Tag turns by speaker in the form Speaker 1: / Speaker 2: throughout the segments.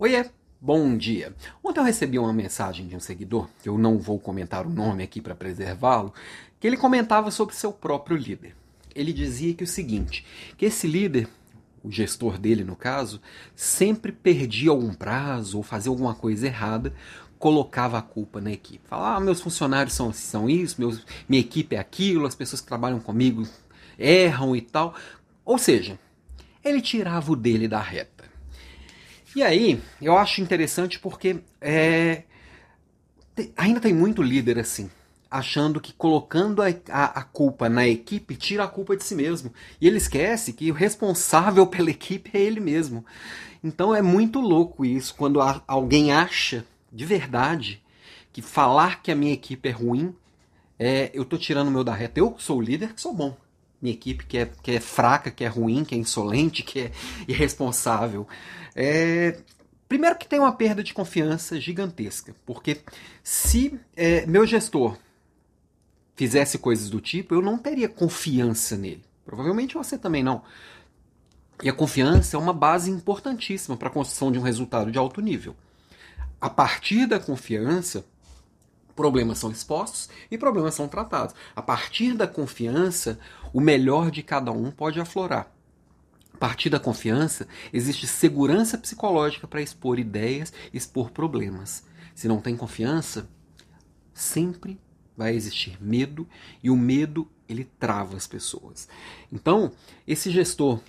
Speaker 1: Oiê, bom dia. Ontem eu recebi uma mensagem de um seguidor, que eu não vou comentar o nome aqui para preservá-lo, que ele comentava sobre seu próprio líder. Ele dizia que o seguinte, que esse líder, o gestor dele no caso, sempre perdia algum prazo ou fazia alguma coisa errada, colocava a culpa na equipe. Falava, ah, meus funcionários são, são isso, meus, minha equipe é aquilo, as pessoas que trabalham comigo erram e tal. Ou seja, ele tirava o dele da reta. E aí, eu acho interessante porque é, ainda tem muito líder assim, achando que colocando a, a, a, culpa na equipe tira a culpa de si mesmo. E ele esquece que o responsável pela equipe é ele mesmo. Então é muito louco isso, quando a, alguém acha de verdade que falar que a minha equipe é ruim, é, eu estou tirando o meu da reta. Eu sou o líder que sou bom minha equipe que é, que é fraca, que é ruim, que é insolente, que é irresponsável. É, primeiro que tem uma perda de confiança gigantesca, porque se é, meu gestor fizesse coisas do tipo, eu não teria confiança nele. Provavelmente você também não. E a confiança é uma base importantíssima para a construção de um resultado de alto nível. A partir da confiança, problemas são expostos e problemas são tratados. A partir da confiança, o melhor de cada um pode aflorar. A partir da confiança, existe segurança psicológica para expor ideias, expor problemas. Se não tem confiança, sempre vai existir medo e o medo ele trava as pessoas. Então, esse gestor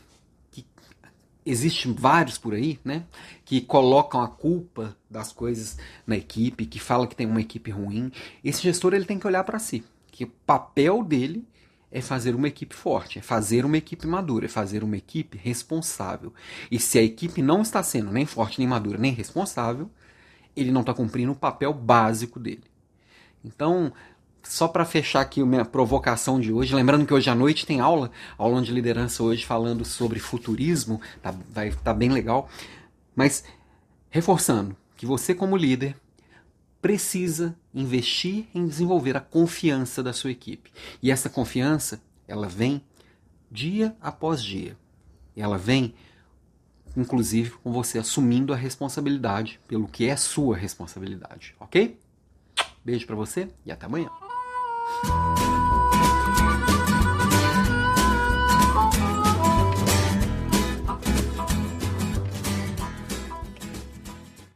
Speaker 1: existem vários por aí, né, que colocam a culpa das coisas na equipe, que fala que tem uma equipe ruim. Esse gestor ele tem que olhar para si, que o papel dele é fazer uma equipe forte, é fazer uma equipe madura, é fazer uma equipe responsável. E se a equipe não está sendo nem forte, nem madura, nem responsável, ele não está cumprindo o papel básico dele. Então, só para fechar aqui a minha provocação de hoje, lembrando que hoje à noite tem aula, aula de liderança hoje falando sobre futurismo, tá, vai tá bem legal. Mas reforçando que você como líder precisa investir em desenvolver a confiança da sua equipe. E essa confiança, ela vem dia após dia. Ela vem inclusive com você assumindo a responsabilidade pelo que é sua responsabilidade, OK? Beijo para você e até amanhã. Oh.